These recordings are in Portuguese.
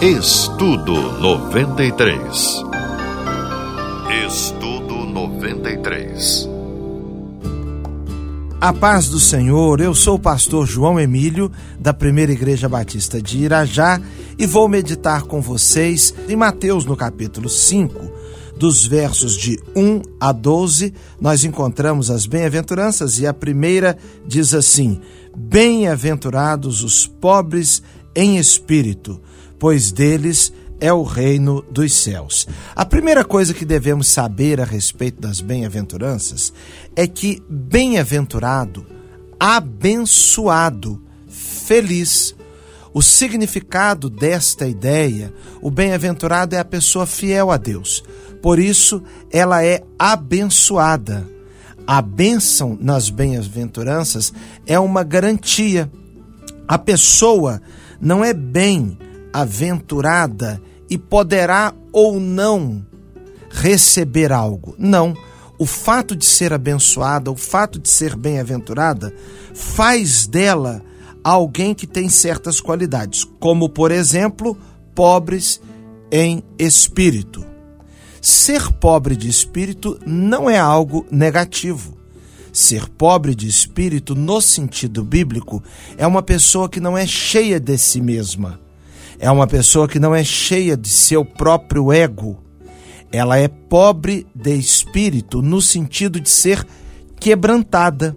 Estudo 93. Estudo 93. A paz do Senhor, eu sou o pastor João Emílio, da Primeira Igreja Batista de Irajá, e vou meditar com vocês em Mateus, no capítulo 5, dos versos de 1 a 12, nós encontramos as bem-aventuranças, e a primeira diz assim: Bem-aventurados os pobres em espírito, pois deles é o reino dos céus. A primeira coisa que devemos saber a respeito das bem-aventuranças é que bem-aventurado, abençoado, feliz. O significado desta ideia, o bem-aventurado é a pessoa fiel a Deus. Por isso, ela é abençoada. A bênção nas bem-aventuranças é uma garantia. A pessoa não é bem-aventurada e poderá ou não receber algo. Não. O fato de ser abençoada, o fato de ser bem-aventurada, faz dela alguém que tem certas qualidades, como, por exemplo, pobres em espírito. Ser pobre de espírito não é algo negativo. Ser pobre de espírito, no sentido bíblico, é uma pessoa que não é cheia de si mesma. É uma pessoa que não é cheia de seu próprio ego. Ela é pobre de espírito, no sentido de ser quebrantada.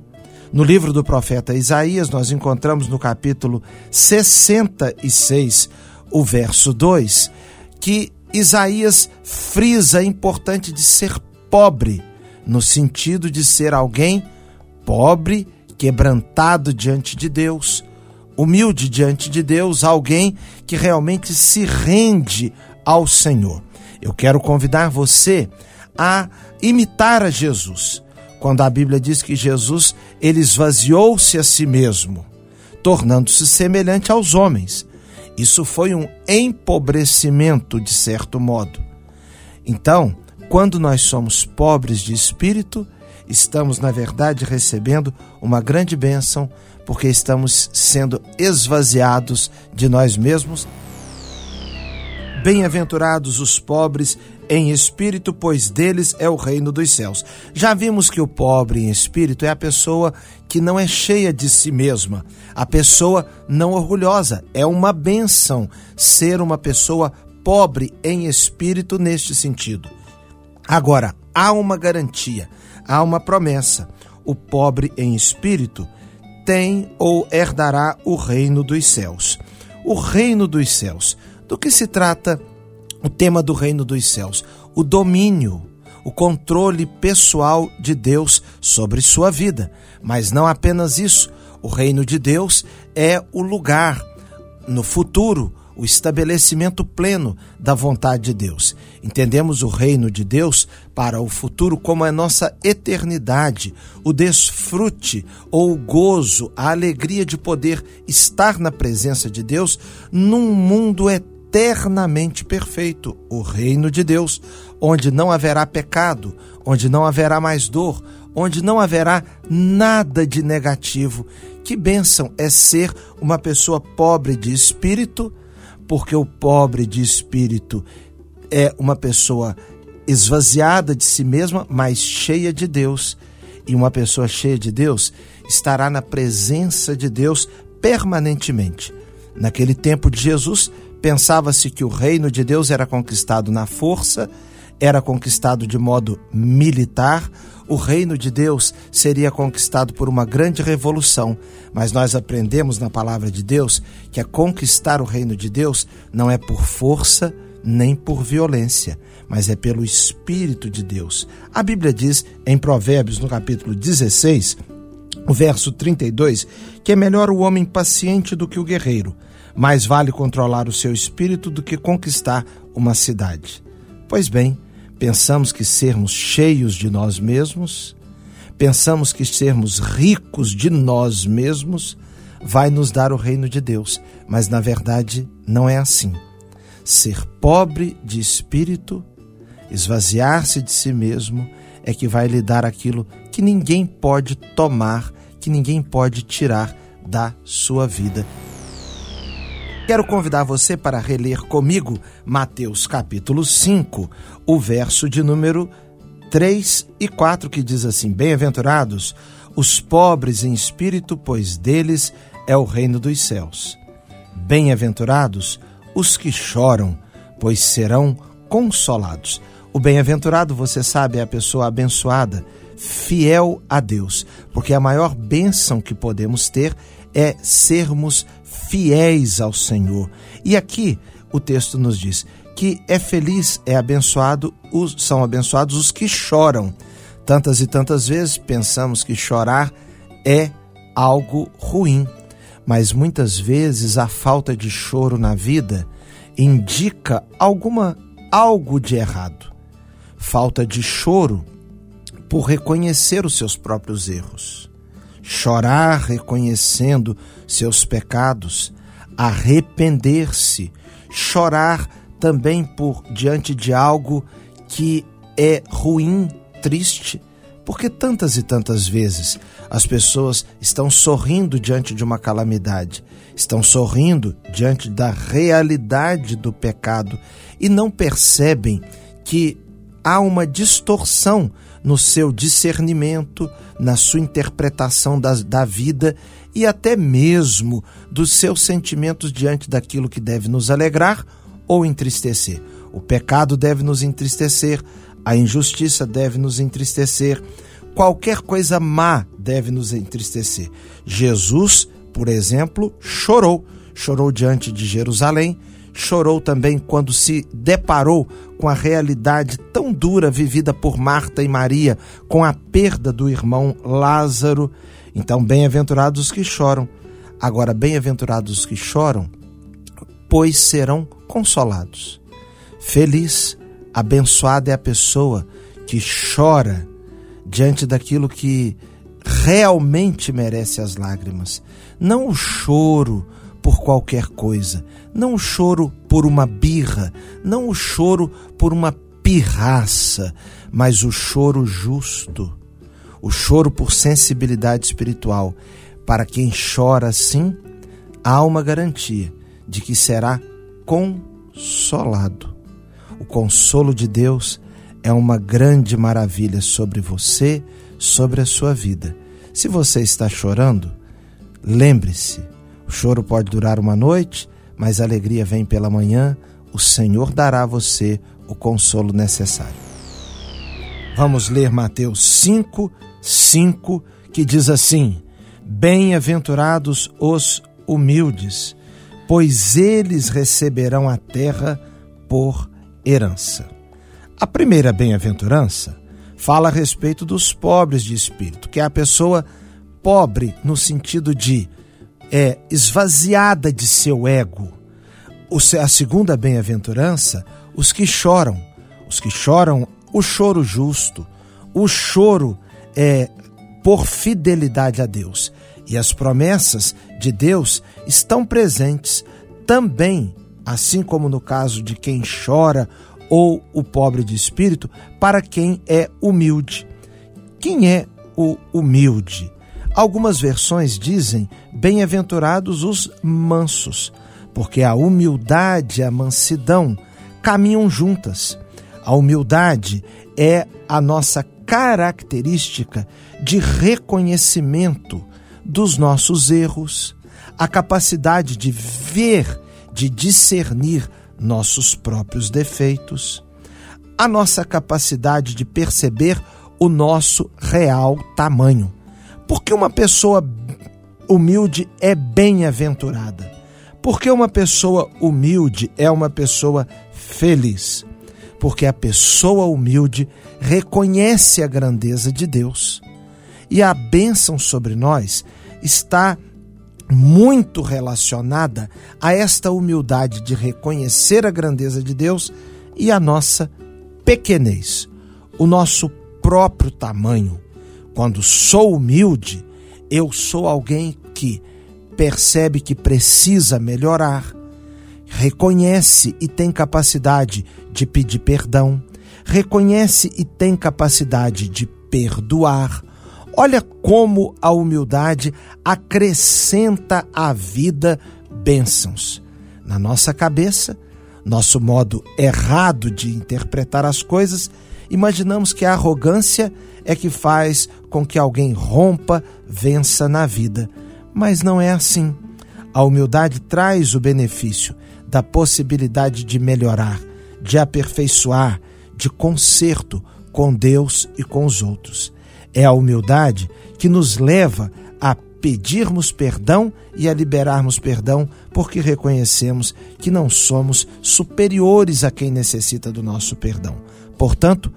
No livro do profeta Isaías, nós encontramos no capítulo 66, o verso 2, que Isaías frisa a importante de ser pobre, no sentido de ser alguém pobre, quebrantado diante de Deus, humilde diante de Deus, alguém que realmente se rende ao Senhor. Eu quero convidar você a imitar a Jesus. Quando a Bíblia diz que Jesus ele esvaziou-se a si mesmo, tornando-se semelhante aos homens. Isso foi um empobrecimento, de certo modo. Então, quando nós somos pobres de espírito, estamos, na verdade, recebendo uma grande bênção, porque estamos sendo esvaziados de nós mesmos. Bem-aventurados os pobres em espírito, pois deles é o reino dos céus. Já vimos que o pobre em espírito é a pessoa que não é cheia de si mesma, a pessoa não orgulhosa. É uma benção ser uma pessoa pobre em espírito neste sentido. Agora, há uma garantia, há uma promessa. O pobre em espírito tem ou herdará o reino dos céus. O reino dos céus. Do que se trata o tema do reino dos céus? O domínio, o controle pessoal de Deus sobre sua vida. Mas não apenas isso. O reino de Deus é o lugar no futuro o estabelecimento pleno da vontade de Deus. Entendemos o reino de Deus para o futuro como a nossa eternidade, o desfrute ou o gozo, a alegria de poder estar na presença de Deus num mundo eternamente perfeito, o reino de Deus, onde não haverá pecado, onde não haverá mais dor, onde não haverá nada de negativo. Que bênção é ser uma pessoa pobre de espírito porque o pobre de espírito é uma pessoa esvaziada de si mesma, mas cheia de Deus. E uma pessoa cheia de Deus estará na presença de Deus permanentemente. Naquele tempo de Jesus, pensava-se que o reino de Deus era conquistado na força, era conquistado de modo militar, o reino de Deus seria conquistado por uma grande revolução, mas nós aprendemos na palavra de Deus que a conquistar o reino de Deus não é por força nem por violência, mas é pelo Espírito de Deus. A Bíblia diz em Provérbios, no capítulo 16, o verso 32, que é melhor o homem paciente do que o guerreiro, mais vale controlar o seu espírito do que conquistar uma cidade. Pois bem, Pensamos que sermos cheios de nós mesmos, pensamos que sermos ricos de nós mesmos vai nos dar o reino de Deus, mas na verdade não é assim. Ser pobre de espírito, esvaziar-se de si mesmo, é que vai lhe dar aquilo que ninguém pode tomar, que ninguém pode tirar da sua vida. Quero convidar você para reler comigo Mateus capítulo 5, o verso de número 3 e 4, que diz assim: Bem-aventurados os pobres em espírito, pois deles é o reino dos céus. Bem-aventurados os que choram, pois serão consolados. O bem-aventurado, você sabe, é a pessoa abençoada, fiel a Deus, porque a maior bênção que podemos ter é sermos fiéis ao Senhor. E aqui o texto nos diz que é feliz, é abençoado, os, são abençoados os que choram. Tantas e tantas vezes pensamos que chorar é algo ruim, mas muitas vezes a falta de choro na vida indica alguma algo de errado. Falta de choro por reconhecer os seus próprios erros chorar reconhecendo seus pecados, arrepender-se, chorar também por diante de algo que é ruim, triste, porque tantas e tantas vezes as pessoas estão sorrindo diante de uma calamidade, estão sorrindo diante da realidade do pecado e não percebem que há uma distorção no seu discernimento, na sua interpretação da, da vida e até mesmo dos seus sentimentos diante daquilo que deve nos alegrar ou entristecer. O pecado deve nos entristecer, a injustiça deve nos entristecer, qualquer coisa má deve nos entristecer. Jesus, por exemplo, chorou, chorou diante de Jerusalém, chorou também quando se deparou com a realidade tão dura vivida por Marta e Maria, com a perda do irmão Lázaro. Então, bem-aventurados os que choram. Agora, bem-aventurados os que choram, pois serão consolados. Feliz, abençoada é a pessoa que chora diante daquilo que realmente merece as lágrimas. Não o choro por qualquer coisa, não o choro por uma birra, não o choro por uma pirraça, mas o choro justo, o choro por sensibilidade espiritual. Para quem chora assim, há uma garantia de que será consolado. O consolo de Deus é uma grande maravilha sobre você, sobre a sua vida. Se você está chorando, lembre-se o choro pode durar uma noite, mas a alegria vem pela manhã. O Senhor dará a você o consolo necessário. Vamos ler Mateus 5, 5, que diz assim: Bem-aventurados os humildes, pois eles receberão a terra por herança. A primeira bem-aventurança fala a respeito dos pobres de espírito, que é a pessoa pobre no sentido de é esvaziada de seu ego. A segunda bem-aventurança, os que choram, os que choram o choro justo, o choro é por fidelidade a Deus. E as promessas de Deus estão presentes também, assim como no caso de quem chora ou o pobre de espírito, para quem é humilde. Quem é o humilde? Algumas versões dizem: Bem-aventurados os mansos, porque a humildade e a mansidão caminham juntas. A humildade é a nossa característica de reconhecimento dos nossos erros, a capacidade de ver, de discernir nossos próprios defeitos, a nossa capacidade de perceber o nosso real tamanho. Porque uma pessoa humilde é bem-aventurada. Porque uma pessoa humilde é uma pessoa feliz. Porque a pessoa humilde reconhece a grandeza de Deus. E a bênção sobre nós está muito relacionada a esta humildade de reconhecer a grandeza de Deus e a nossa pequenez, o nosso próprio tamanho, quando sou humilde, eu sou alguém que percebe que precisa melhorar, reconhece e tem capacidade de pedir perdão, reconhece e tem capacidade de perdoar. Olha como a humildade acrescenta à vida bênçãos. Na nossa cabeça, nosso modo errado de interpretar as coisas, imaginamos que a arrogância é que faz com que alguém rompa, vença na vida. Mas não é assim. A humildade traz o benefício da possibilidade de melhorar, de aperfeiçoar, de conserto com Deus e com os outros. É a humildade que nos leva a pedirmos perdão e a liberarmos perdão, porque reconhecemos que não somos superiores a quem necessita do nosso perdão. Portanto,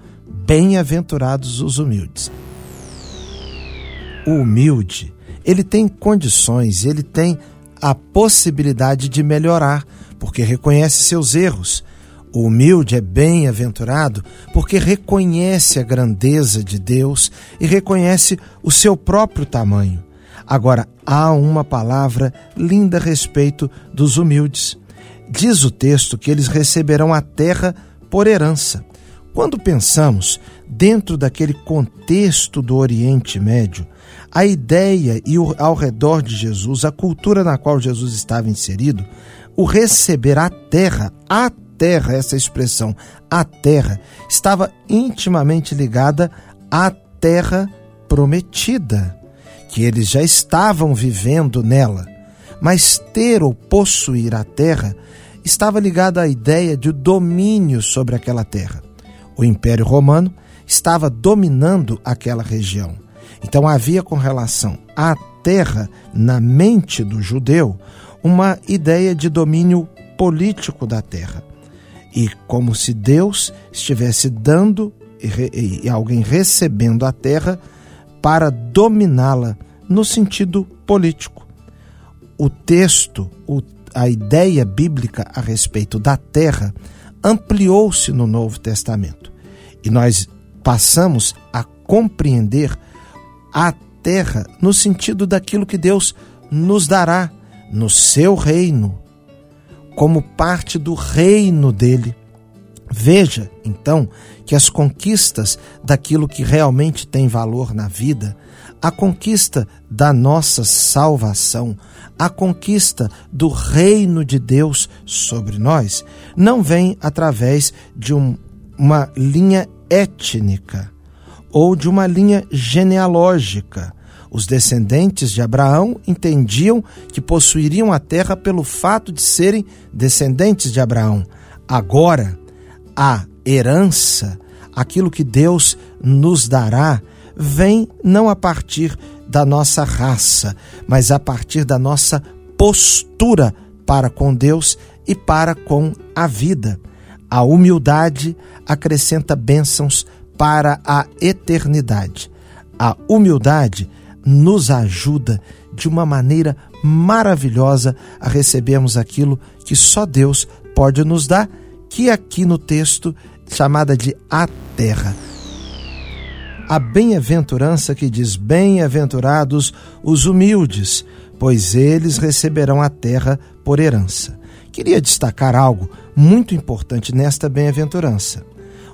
bem-aventurados os humildes. O humilde, ele tem condições, ele tem a possibilidade de melhorar, porque reconhece seus erros. O humilde é bem-aventurado porque reconhece a grandeza de Deus e reconhece o seu próprio tamanho. Agora, há uma palavra linda a respeito dos humildes. Diz o texto que eles receberão a terra por herança. Quando pensamos dentro daquele contexto do Oriente Médio, a ideia e ao redor de Jesus, a cultura na qual Jesus estava inserido, o receber a terra, a terra, essa expressão, a terra, estava intimamente ligada à terra prometida que eles já estavam vivendo nela, mas ter ou possuir a terra estava ligado à ideia de domínio sobre aquela terra. O Império Romano estava dominando aquela região. Então havia com relação à terra, na mente do judeu, uma ideia de domínio político da terra. E como se Deus estivesse dando e, alguém recebendo a terra para dominá-la no sentido político. O texto, a ideia bíblica a respeito da terra ampliou-se no Novo Testamento e nós passamos a compreender a terra no sentido daquilo que Deus nos dará no seu reino, como parte do reino dele. Veja, então, que as conquistas daquilo que realmente tem valor na vida a conquista da nossa salvação, a conquista do reino de Deus sobre nós, não vem através de um, uma linha étnica ou de uma linha genealógica. Os descendentes de Abraão entendiam que possuiriam a terra pelo fato de serem descendentes de Abraão. Agora, a herança, aquilo que Deus nos dará, vem não a partir da nossa raça, mas a partir da nossa postura para com Deus e para com a vida. A humildade acrescenta bênçãos para a eternidade. A humildade nos ajuda de uma maneira maravilhosa a recebermos aquilo que só Deus pode nos dar, que aqui no texto chamada de a terra a bem-aventurança que diz: Bem-aventurados os humildes, pois eles receberão a terra por herança. Queria destacar algo muito importante nesta bem-aventurança: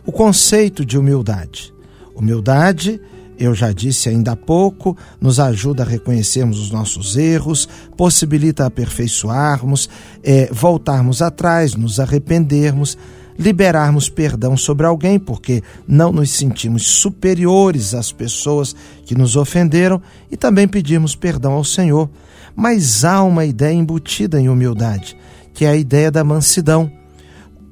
o conceito de humildade. Humildade, eu já disse ainda há pouco, nos ajuda a reconhecermos os nossos erros, possibilita aperfeiçoarmos, é, voltarmos atrás, nos arrependermos liberarmos perdão sobre alguém, porque não nos sentimos superiores às pessoas que nos ofenderam e também pedimos perdão ao Senhor. Mas há uma ideia embutida em humildade, que é a ideia da mansidão.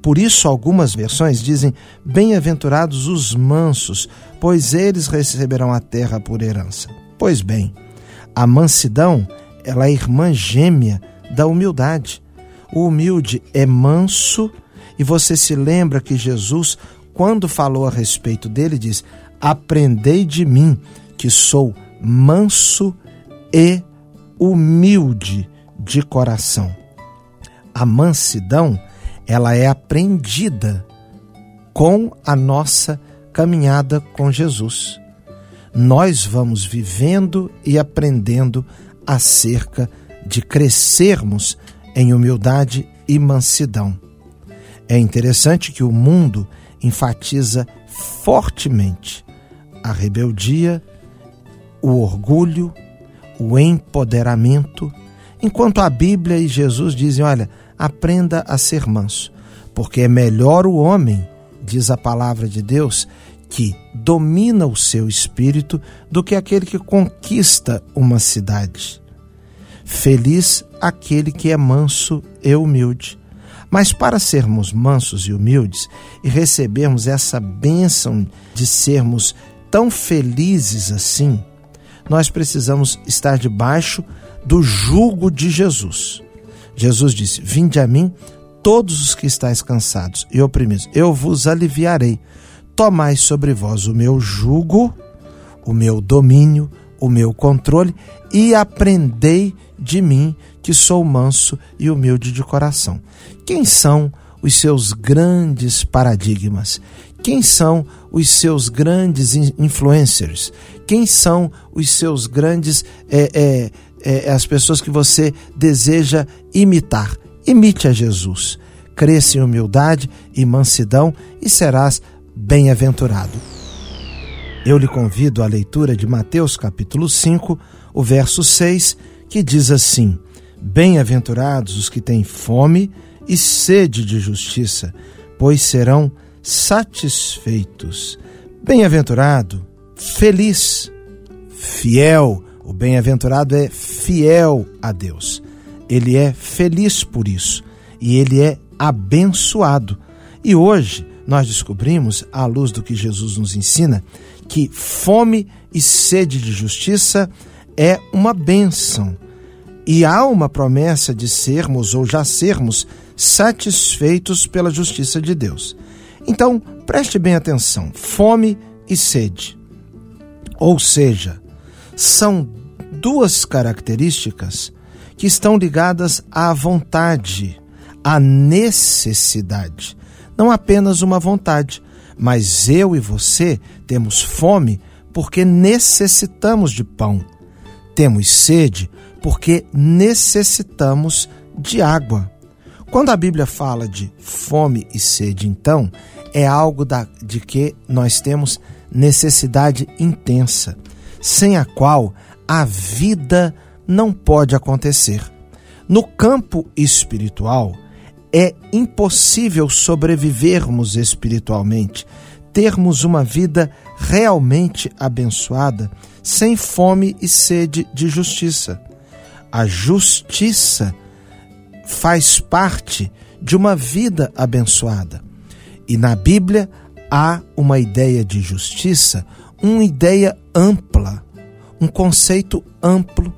Por isso, algumas versões dizem: Bem-aventurados os mansos, pois eles receberão a terra por herança. Pois bem, a mansidão ela é irmã gêmea da humildade. O humilde é manso e você se lembra que Jesus, quando falou a respeito dele, diz: Aprendei de mim, que sou manso e humilde de coração. A mansidão, ela é aprendida com a nossa caminhada com Jesus. Nós vamos vivendo e aprendendo acerca de crescermos em humildade e mansidão. É interessante que o mundo enfatiza fortemente a rebeldia, o orgulho, o empoderamento, enquanto a Bíblia e Jesus dizem: olha, aprenda a ser manso, porque é melhor o homem, diz a palavra de Deus, que domina o seu espírito do que aquele que conquista uma cidade. Feliz aquele que é manso e humilde. Mas para sermos mansos e humildes e recebermos essa bênção de sermos tão felizes assim, nós precisamos estar debaixo do jugo de Jesus. Jesus disse: Vinde a mim, todos os que estáis cansados e oprimidos, eu vos aliviarei. Tomai sobre vós o meu jugo, o meu domínio, o meu controle e aprendei de mim, que sou manso e humilde de coração. Quem são os seus grandes paradigmas? Quem são os seus grandes influencers? Quem são os seus grandes é, é, é, as pessoas que você deseja imitar? Imite a Jesus. Cresça em humildade e mansidão e serás bem-aventurado. Eu lhe convido à leitura de Mateus capítulo 5, o verso 6, que diz assim: Bem-aventurados os que têm fome e sede de justiça, pois serão satisfeitos. Bem-aventurado, feliz, fiel. O bem-aventurado é fiel a Deus. Ele é feliz por isso e ele é abençoado. E hoje nós descobrimos, à luz do que Jesus nos ensina, que fome e sede de justiça é uma bênção. E há uma promessa de sermos ou já sermos satisfeitos pela justiça de Deus. Então, preste bem atenção: fome e sede. Ou seja, são duas características que estão ligadas à vontade, à necessidade não apenas uma vontade, mas eu e você temos fome porque necessitamos de pão. Temos sede porque necessitamos de água. Quando a Bíblia fala de fome e sede, então, é algo da, de que nós temos necessidade intensa, sem a qual a vida não pode acontecer. No campo espiritual, é impossível sobrevivermos espiritualmente, termos uma vida realmente abençoada, sem fome e sede de justiça. A justiça faz parte de uma vida abençoada. E na Bíblia há uma ideia de justiça, uma ideia ampla, um conceito amplo.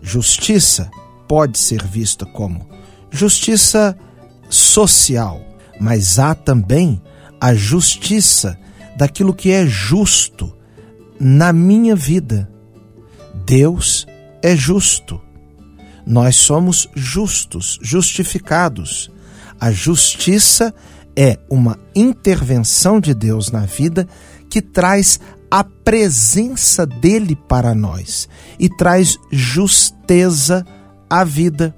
Justiça pode ser vista como justiça social, mas há também a justiça daquilo que é justo na minha vida. Deus é justo. Nós somos justos, justificados. A justiça é uma intervenção de Deus na vida que traz a presença dele para nós e traz justeza à vida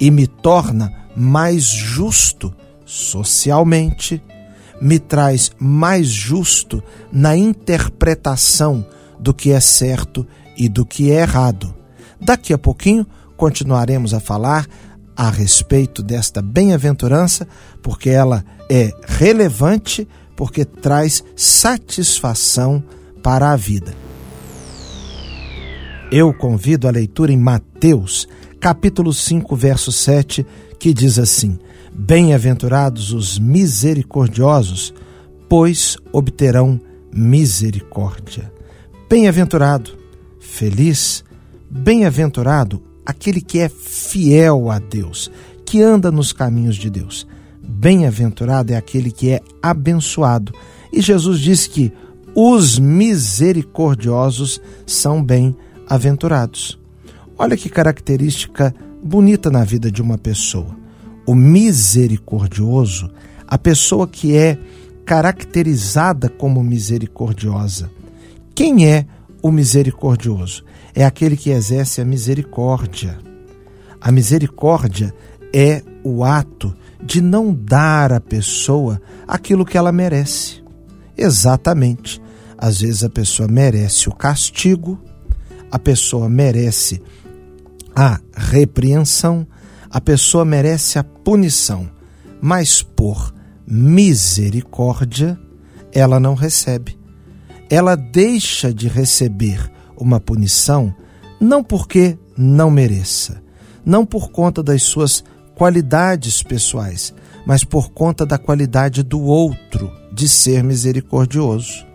e me torna mais justo socialmente, me traz mais justo na interpretação do que é certo e do que é errado. Daqui a pouquinho continuaremos a falar a respeito desta bem-aventurança, porque ela é relevante, porque traz satisfação para a vida. Eu convido a leitura em Mateus, capítulo 5, verso 7, que diz assim: Bem-aventurados os misericordiosos, pois obterão misericórdia. Bem-aventurado, feliz, bem-aventurado aquele que é fiel a Deus, que anda nos caminhos de Deus. Bem-aventurado é aquele que é abençoado. E Jesus diz que os misericordiosos são bem-aventurados. Olha que característica bonita na vida de uma pessoa. O misericordioso, a pessoa que é caracterizada como misericordiosa. Quem é o misericordioso? É aquele que exerce a misericórdia. A misericórdia é o ato de não dar à pessoa aquilo que ela merece. Exatamente. Às vezes a pessoa merece o castigo, a pessoa merece a repreensão, a pessoa merece a punição, mas por misericórdia ela não recebe. Ela deixa de receber uma punição não porque não mereça, não por conta das suas qualidades pessoais, mas por conta da qualidade do outro de ser misericordioso.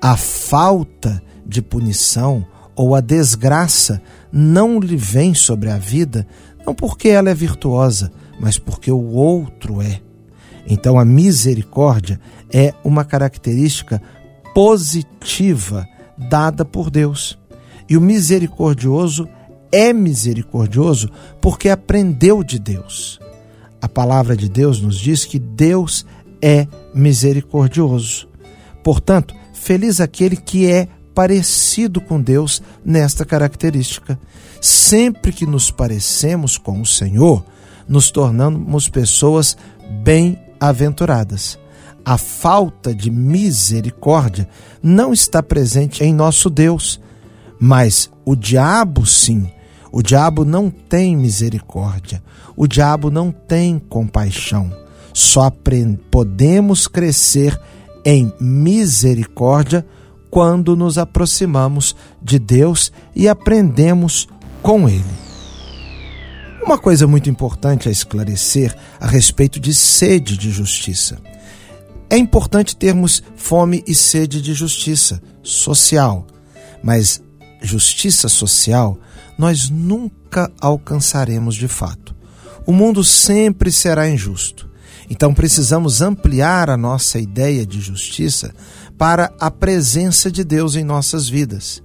A falta de punição ou a desgraça não lhe vem sobre a vida, não porque ela é virtuosa, mas porque o outro é. Então a misericórdia é uma característica positiva dada por Deus. E o misericordioso é misericordioso porque aprendeu de Deus. A palavra de Deus nos diz que Deus é misericordioso. Portanto, feliz aquele que é parecido com Deus nesta característica. Sempre que nos parecemos com o Senhor, nos tornamos pessoas bem-aventuradas. A falta de misericórdia não está presente em nosso Deus, mas o diabo sim. O diabo não tem misericórdia. O diabo não tem compaixão. Só podemos crescer em misericórdia quando nos aproximamos de Deus e aprendemos com Ele. Uma coisa muito importante a esclarecer a respeito de sede de justiça. É importante termos fome e sede de justiça social, mas justiça social nós nunca alcançaremos de fato. O mundo sempre será injusto. Então precisamos ampliar a nossa ideia de justiça para a presença de Deus em nossas vidas.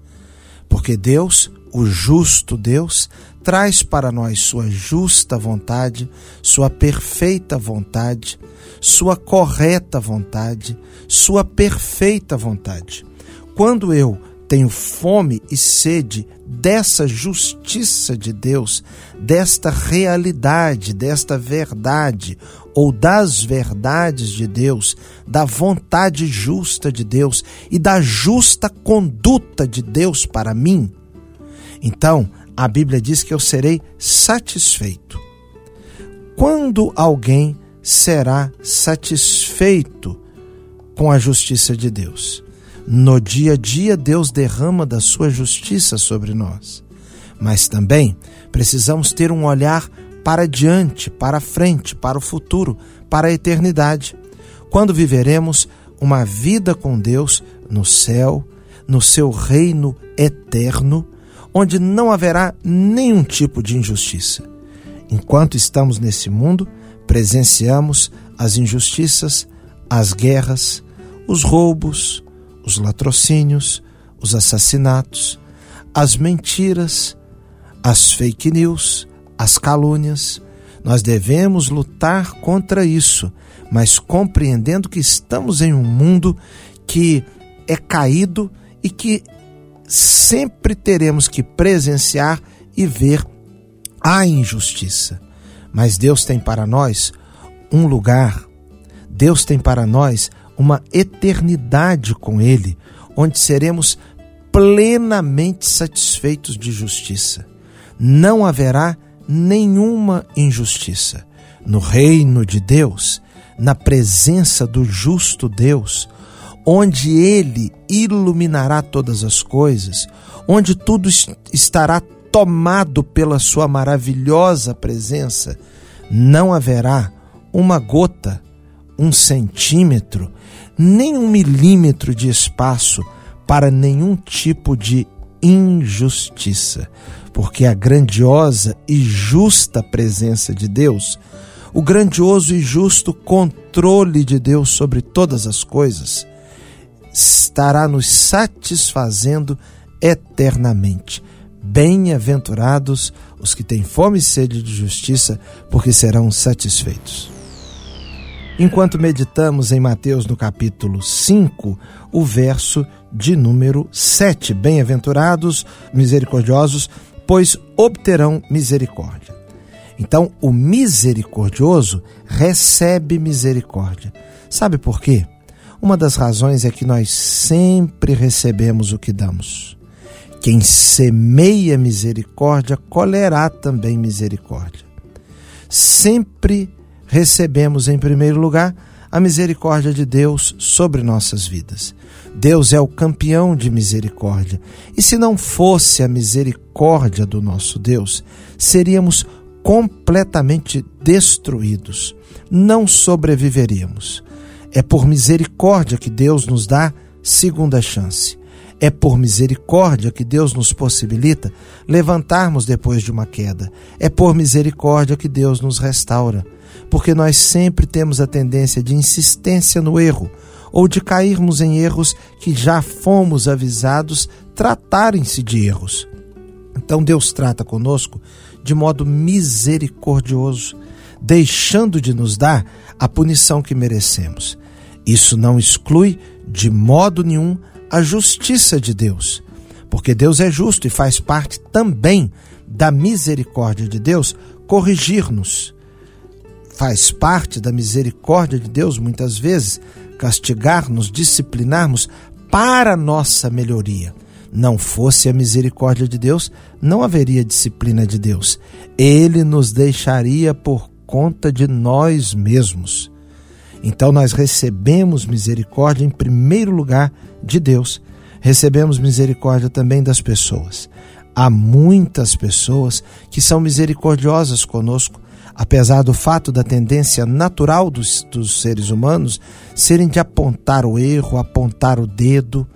Porque Deus, o justo Deus, traz para nós sua justa vontade, sua perfeita vontade, sua correta vontade, sua perfeita vontade. Quando eu tenho fome e sede dessa justiça de Deus, desta realidade, desta verdade, ou das verdades de Deus, da vontade justa de Deus e da justa conduta de Deus para mim, então a Bíblia diz que eu serei satisfeito. Quando alguém será satisfeito com a justiça de Deus? No dia a dia, Deus derrama da sua justiça sobre nós. Mas também precisamos ter um olhar para diante, para frente, para o futuro, para a eternidade. Quando viveremos uma vida com Deus no céu, no seu reino eterno, onde não haverá nenhum tipo de injustiça. Enquanto estamos nesse mundo, presenciamos as injustiças, as guerras, os roubos, os latrocínios, os assassinatos, as mentiras, as fake news, as calúnias. Nós devemos lutar contra isso, mas compreendendo que estamos em um mundo que é caído e que sempre teremos que presenciar e ver a injustiça. Mas Deus tem para nós um lugar, Deus tem para nós uma eternidade com Ele, onde seremos plenamente satisfeitos de justiça. Não haverá nenhuma injustiça. No reino de Deus, na presença do justo Deus, onde Ele iluminará todas as coisas, onde tudo estará tomado pela Sua maravilhosa presença, não haverá uma gota, um centímetro, nem um milímetro de espaço para nenhum tipo de injustiça, porque a grandiosa e justa presença de Deus, o grandioso e justo controle de Deus sobre todas as coisas, estará nos satisfazendo eternamente. Bem-aventurados os que têm fome e sede de justiça, porque serão satisfeitos. Enquanto meditamos em Mateus no capítulo 5, o verso de número 7. Bem-aventurados, misericordiosos, pois obterão misericórdia. Então, o misericordioso recebe misericórdia. Sabe por quê? Uma das razões é que nós sempre recebemos o que damos. Quem semeia misericórdia, colherá também misericórdia. sempre recebemos em primeiro lugar a misericórdia de Deus sobre nossas vidas. Deus é o campeão de misericórdia. E se não fosse a misericórdia do nosso Deus, seríamos completamente destruídos. Não sobreviveríamos. É por misericórdia que Deus nos dá segunda chance. É por misericórdia que Deus nos possibilita levantarmos depois de uma queda. É por misericórdia que Deus nos restaura. Porque nós sempre temos a tendência de insistência no erro ou de cairmos em erros que já fomos avisados tratarem-se de erros. Então Deus trata conosco de modo misericordioso, deixando de nos dar a punição que merecemos. Isso não exclui de modo nenhum a justiça de Deus, porque Deus é justo e faz parte também da misericórdia de Deus corrigir-nos. Faz parte da misericórdia de Deus, muitas vezes, castigar-nos, disciplinarmos para nossa melhoria. Não fosse a misericórdia de Deus, não haveria disciplina de Deus. Ele nos deixaria por conta de nós mesmos. Então nós recebemos misericórdia em primeiro lugar de Deus. Recebemos misericórdia também das pessoas. Há muitas pessoas que são misericordiosas conosco, apesar do fato da tendência natural dos, dos seres humanos serem de apontar o erro, apontar o dedo,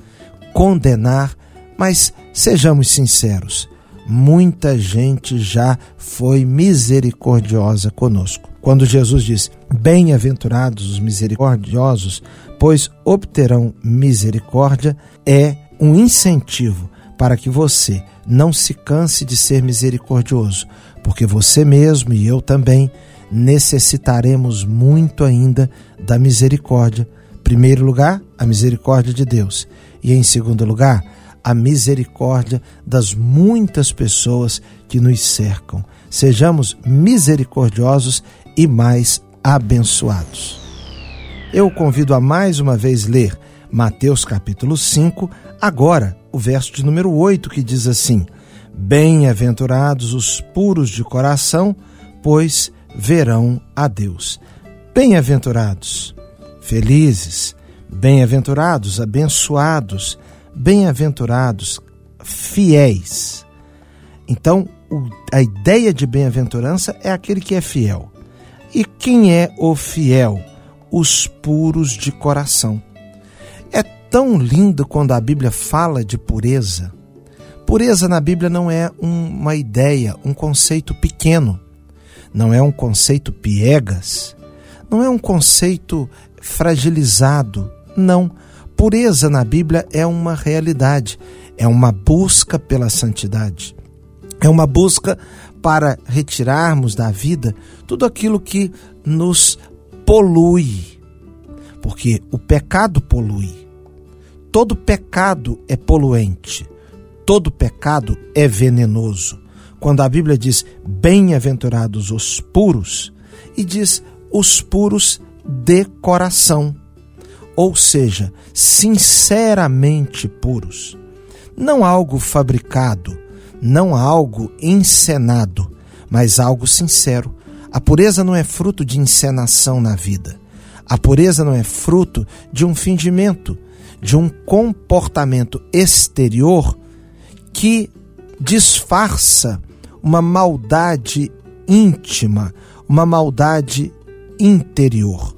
condenar, mas sejamos sinceros, muita gente já foi misericordiosa conosco. Quando Jesus diz: Bem-aventurados os misericordiosos, pois obterão misericórdia, é um incentivo para que você não se canse de ser misericordioso, porque você mesmo e eu também necessitaremos muito ainda da misericórdia. Em primeiro lugar, a misericórdia de Deus, e em segundo lugar, a misericórdia das muitas pessoas que nos cercam. Sejamos misericordiosos e mais abençoados. Eu convido a mais uma vez ler Mateus capítulo 5, agora o verso de número 8, que diz assim: Bem-aventurados os puros de coração, pois verão a Deus. Bem-aventurados, felizes, bem-aventurados, abençoados, bem-aventurados, fiéis. Então, a ideia de bem-aventurança é aquele que é fiel. E quem é o fiel? Os puros de coração. É tão lindo quando a Bíblia fala de pureza. Pureza na Bíblia não é uma ideia, um conceito pequeno. Não é um conceito piegas. Não é um conceito fragilizado. Não Pureza na Bíblia é uma realidade, é uma busca pela santidade, é uma busca para retirarmos da vida tudo aquilo que nos polui, porque o pecado polui. Todo pecado é poluente, todo pecado é venenoso. Quando a Bíblia diz bem-aventurados os puros, e diz os puros de coração ou seja, sinceramente puros. Não algo fabricado, não algo encenado, mas algo sincero. A pureza não é fruto de encenação na vida. A pureza não é fruto de um fingimento, de um comportamento exterior que disfarça uma maldade íntima, uma maldade interior.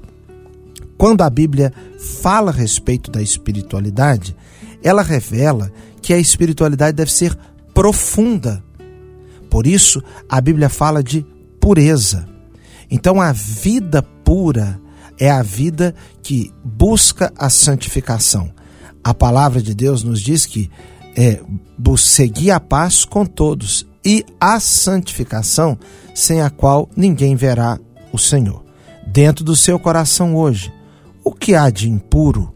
Quando a Bíblia fala a respeito da espiritualidade, ela revela que a espiritualidade deve ser profunda. Por isso, a Bíblia fala de pureza. Então, a vida pura é a vida que busca a santificação. A palavra de Deus nos diz que é seguir a paz com todos e a santificação, sem a qual ninguém verá o Senhor. Dentro do seu coração hoje, o que há de impuro?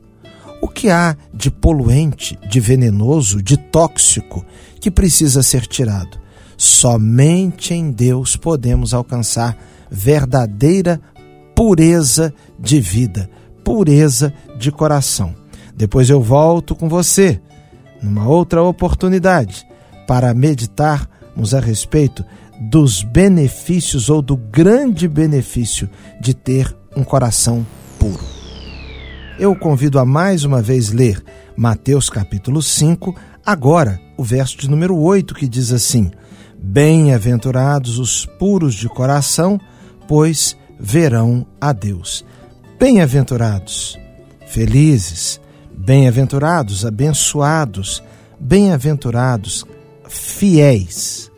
O que há de poluente, de venenoso, de tóxico que precisa ser tirado? Somente em Deus podemos alcançar verdadeira pureza de vida, pureza de coração. Depois eu volto com você numa outra oportunidade para meditarmos a respeito dos benefícios ou do grande benefício de ter um coração puro. Eu convido a mais uma vez ler Mateus capítulo 5, agora o verso de número 8, que diz assim: Bem-aventurados os puros de coração, pois verão a Deus. Bem-aventurados, felizes, bem-aventurados, abençoados, bem-aventurados, fiéis.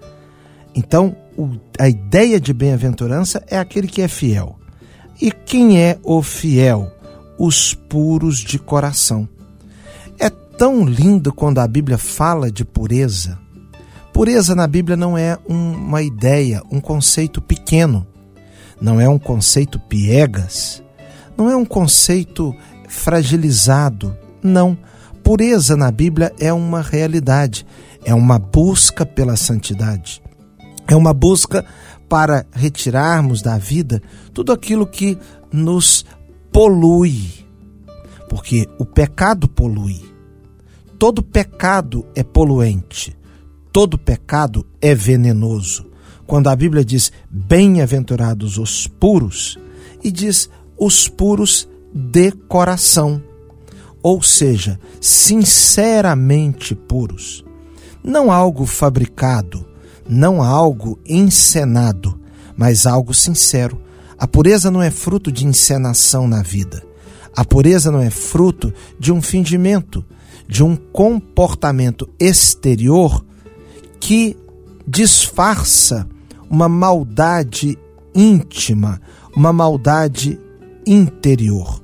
Então, a ideia de bem-aventurança é aquele que é fiel. E quem é o fiel? Os puros de coração. É tão lindo quando a Bíblia fala de pureza. Pureza na Bíblia não é uma ideia, um conceito pequeno, não é um conceito piegas, não é um conceito fragilizado, não. Pureza na Bíblia é uma realidade, é uma busca pela santidade, é uma busca para retirarmos da vida tudo aquilo que nos polui, porque o pecado polui. Todo pecado é poluente, todo pecado é venenoso. Quando a Bíblia diz bem-aventurados os puros, e diz os puros de coração, ou seja, sinceramente puros. Não algo fabricado, não algo encenado, mas algo sincero. A pureza não é fruto de encenação na vida. A pureza não é fruto de um fingimento, de um comportamento exterior que disfarça uma maldade íntima, uma maldade interior.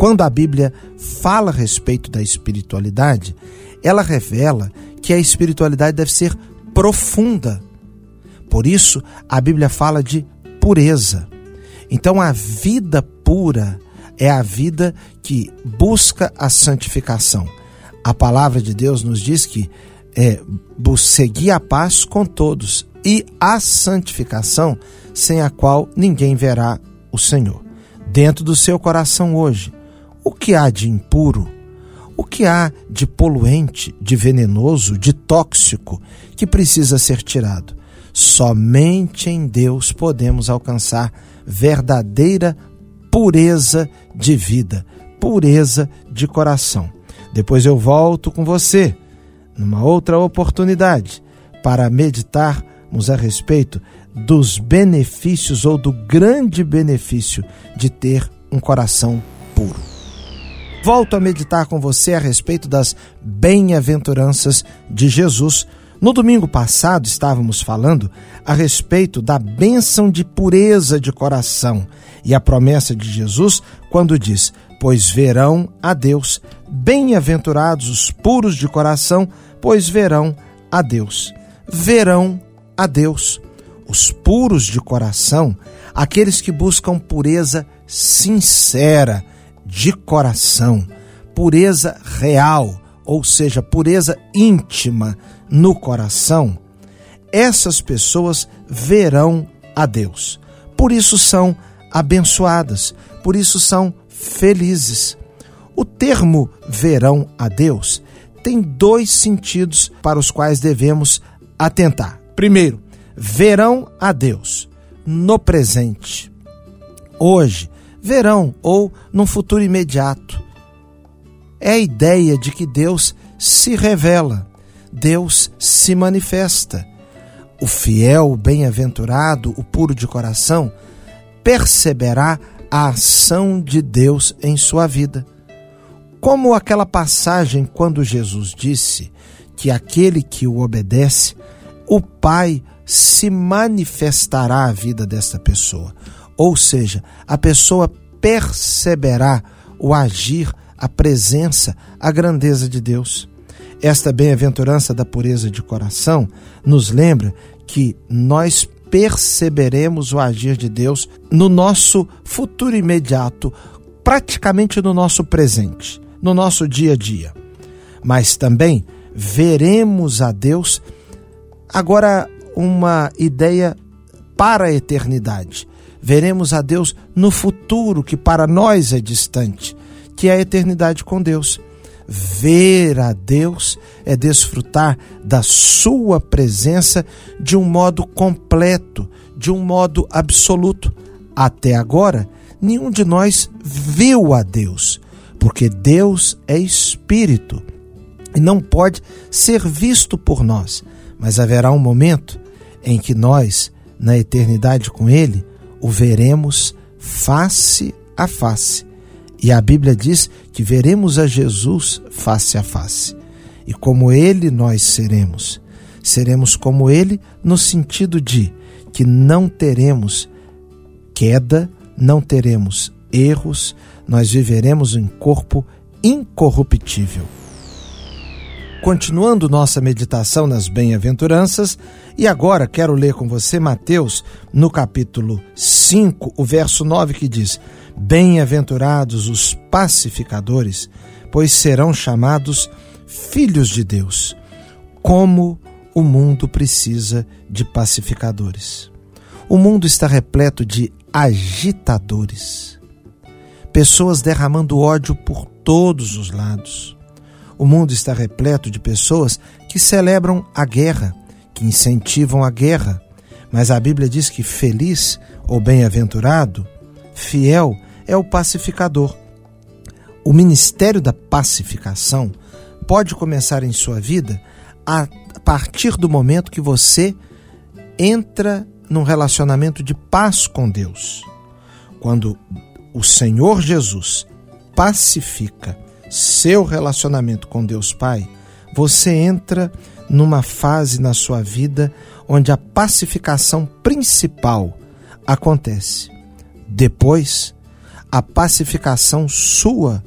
Quando a Bíblia fala a respeito da espiritualidade, ela revela que a espiritualidade deve ser profunda. Por isso, a Bíblia fala de pureza. Então, a vida pura é a vida que busca a santificação. A palavra de Deus nos diz que é seguir a paz com todos e a santificação, sem a qual ninguém verá o Senhor. Dentro do seu coração hoje, o que há de impuro? O que há de poluente, de venenoso, de tóxico que precisa ser tirado? Somente em Deus podemos alcançar verdadeira pureza de vida, pureza de coração. Depois eu volto com você numa outra oportunidade para meditarmos a respeito dos benefícios ou do grande benefício de ter um coração puro volto a meditar com você a respeito das bem-aventuranças de Jesus. No domingo passado estávamos falando a respeito da bênção de pureza de coração e a promessa de Jesus quando diz: Pois verão a Deus. Bem-aventurados os puros de coração, pois verão a Deus. Verão a Deus. Os puros de coração, aqueles que buscam pureza sincera de coração, pureza real, ou seja, pureza íntima no coração, essas pessoas verão a Deus. Por isso são abençoadas, por isso são felizes. O termo verão a Deus tem dois sentidos para os quais devemos atentar. Primeiro, verão a Deus no presente. Hoje, verão ou num futuro imediato. É a ideia de que Deus se revela, Deus se manifesta. O fiel, o bem-aventurado, o puro de coração, perceberá a ação de Deus em sua vida. Como aquela passagem quando Jesus disse que aquele que o obedece, o Pai se manifestará à vida desta pessoa. Ou seja, a pessoa perceberá o agir, a presença, a grandeza de Deus. Esta bem-aventurança da pureza de coração nos lembra que nós perceberemos o agir de Deus no nosso futuro imediato, praticamente no nosso presente, no nosso dia a dia. Mas também veremos a Deus agora uma ideia para a eternidade veremos a Deus no futuro que para nós é distante, que é a eternidade com Deus. ver a Deus, é desfrutar da Sua presença de um modo completo, de um modo absoluto. Até agora, nenhum de nós viu a Deus, porque Deus é Espírito e não pode ser visto por nós. Mas haverá um momento em que nós, na eternidade com Ele, o veremos face a face. E a Bíblia diz que veremos a Jesus face a face. E como Ele nós seremos. Seremos como Ele no sentido de que não teremos queda, não teremos erros, nós viveremos em corpo incorruptível. Continuando nossa meditação nas bem-aventuranças, e agora quero ler com você Mateus no capítulo 5, o verso 9 que diz: Bem-aventurados os pacificadores, pois serão chamados filhos de Deus. Como o mundo precisa de pacificadores. O mundo está repleto de agitadores, pessoas derramando ódio por todos os lados o mundo está repleto de pessoas que celebram a guerra, que incentivam a guerra. Mas a Bíblia diz que feliz ou bem-aventurado, fiel, é o pacificador. O ministério da pacificação pode começar em sua vida a partir do momento que você entra num relacionamento de paz com Deus. Quando o Senhor Jesus pacifica seu relacionamento com Deus Pai, você entra numa fase na sua vida onde a pacificação principal acontece. Depois, a pacificação sua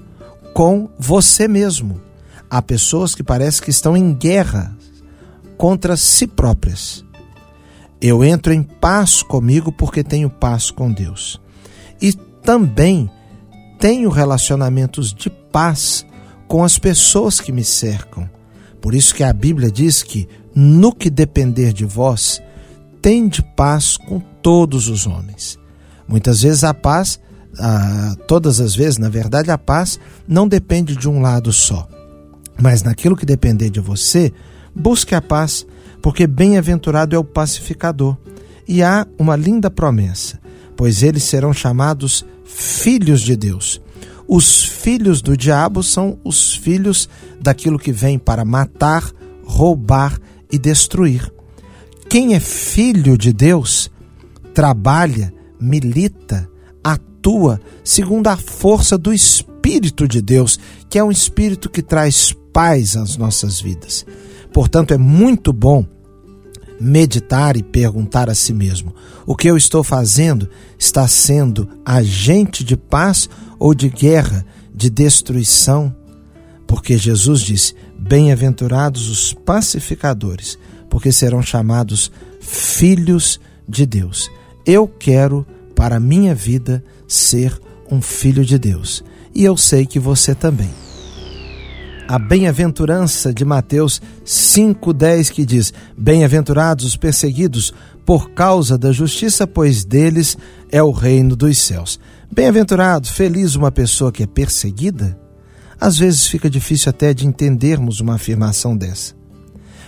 com você mesmo. Há pessoas que parece que estão em guerra contra si próprias. Eu entro em paz comigo porque tenho paz com Deus. E também tenho relacionamentos de paz com as pessoas que me cercam. Por isso que a Bíblia diz que, no que depender de vós, tende paz com todos os homens. Muitas vezes a paz, todas as vezes, na verdade, a paz não depende de um lado só. Mas naquilo que depender de você, busque a paz, porque bem-aventurado é o pacificador. E há uma linda promessa: pois eles serão chamados filhos de Deus. Os filhos do diabo são os filhos daquilo que vem para matar, roubar e destruir. Quem é filho de Deus trabalha, milita, atua segundo a força do Espírito de Deus, que é um espírito que traz paz às nossas vidas. Portanto, é muito bom meditar e perguntar a si mesmo: o que eu estou fazendo está sendo agente de paz ou de guerra, de destruição? Porque Jesus disse: Bem-aventurados os pacificadores, porque serão chamados filhos de Deus. Eu quero para a minha vida ser um filho de Deus. E eu sei que você também a bem-aventurança de Mateus 5,10 que diz: Bem-aventurados os perseguidos por causa da justiça, pois deles é o reino dos céus. Bem-aventurado, feliz uma pessoa que é perseguida? Às vezes fica difícil até de entendermos uma afirmação dessa.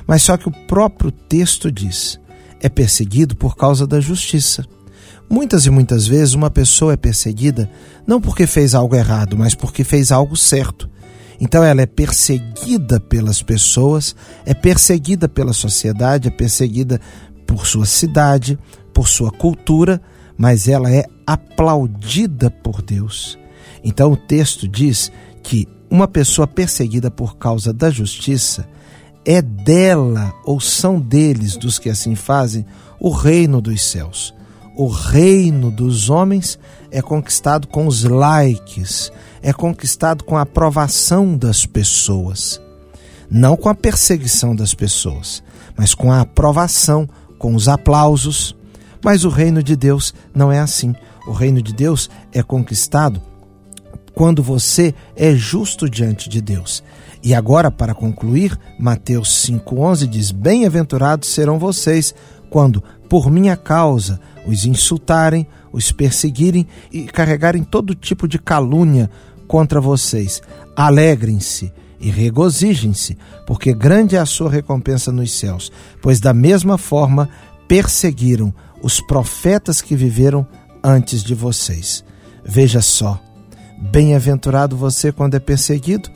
Mas só que o próprio texto diz: é perseguido por causa da justiça. Muitas e muitas vezes uma pessoa é perseguida não porque fez algo errado, mas porque fez algo certo então ela é perseguida pelas pessoas, é perseguida pela sociedade, é perseguida por sua cidade, por sua cultura, mas ela é aplaudida por Deus. Então o texto diz que uma pessoa perseguida por causa da justiça é dela ou são deles, dos que assim fazem, o reino dos céus. O reino dos homens é conquistado com os likes, é conquistado com a aprovação das pessoas. Não com a perseguição das pessoas, mas com a aprovação, com os aplausos. Mas o reino de Deus não é assim. O reino de Deus é conquistado quando você é justo diante de Deus. E agora, para concluir, Mateus 5,11 diz: Bem-aventurados serão vocês quando, por minha causa, os insultarem, os perseguirem e carregarem todo tipo de calúnia contra vocês. Alegrem-se e regozijem-se, porque grande é a sua recompensa nos céus, pois da mesma forma perseguiram os profetas que viveram antes de vocês. Veja só, bem-aventurado você quando é perseguido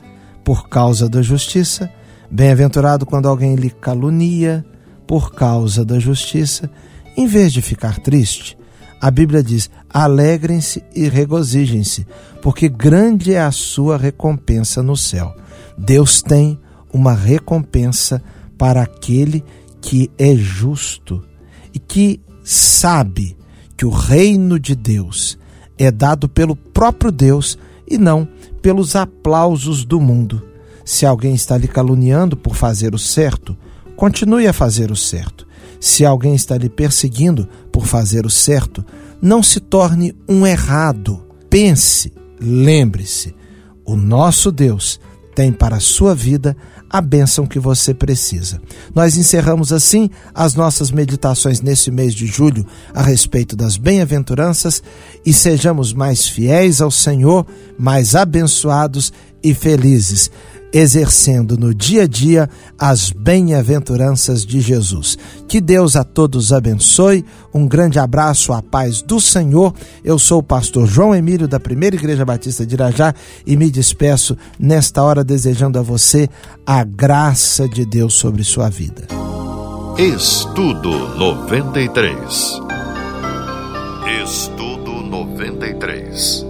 por causa da justiça, bem-aventurado quando alguém lhe calunia por causa da justiça, em vez de ficar triste. A Bíblia diz: alegrem-se e regozijem-se, porque grande é a sua recompensa no céu. Deus tem uma recompensa para aquele que é justo e que sabe que o reino de Deus é dado pelo próprio Deus e não pelos aplausos do mundo. Se alguém está lhe caluniando por fazer o certo, continue a fazer o certo. Se alguém está lhe perseguindo por fazer o certo, não se torne um errado. Pense, lembre-se, o nosso Deus tem para a sua vida a bênção que você precisa. Nós encerramos assim as nossas meditações nesse mês de julho a respeito das bem-aventuranças e sejamos mais fiéis ao Senhor, mais abençoados e felizes exercendo no dia a dia as bem-aventuranças de Jesus. Que Deus a todos abençoe. Um grande abraço, a paz do Senhor. Eu sou o pastor João Emílio da Primeira Igreja Batista de Irajá e me despeço nesta hora desejando a você a graça de Deus sobre sua vida. Estudo 93. Estudo 93.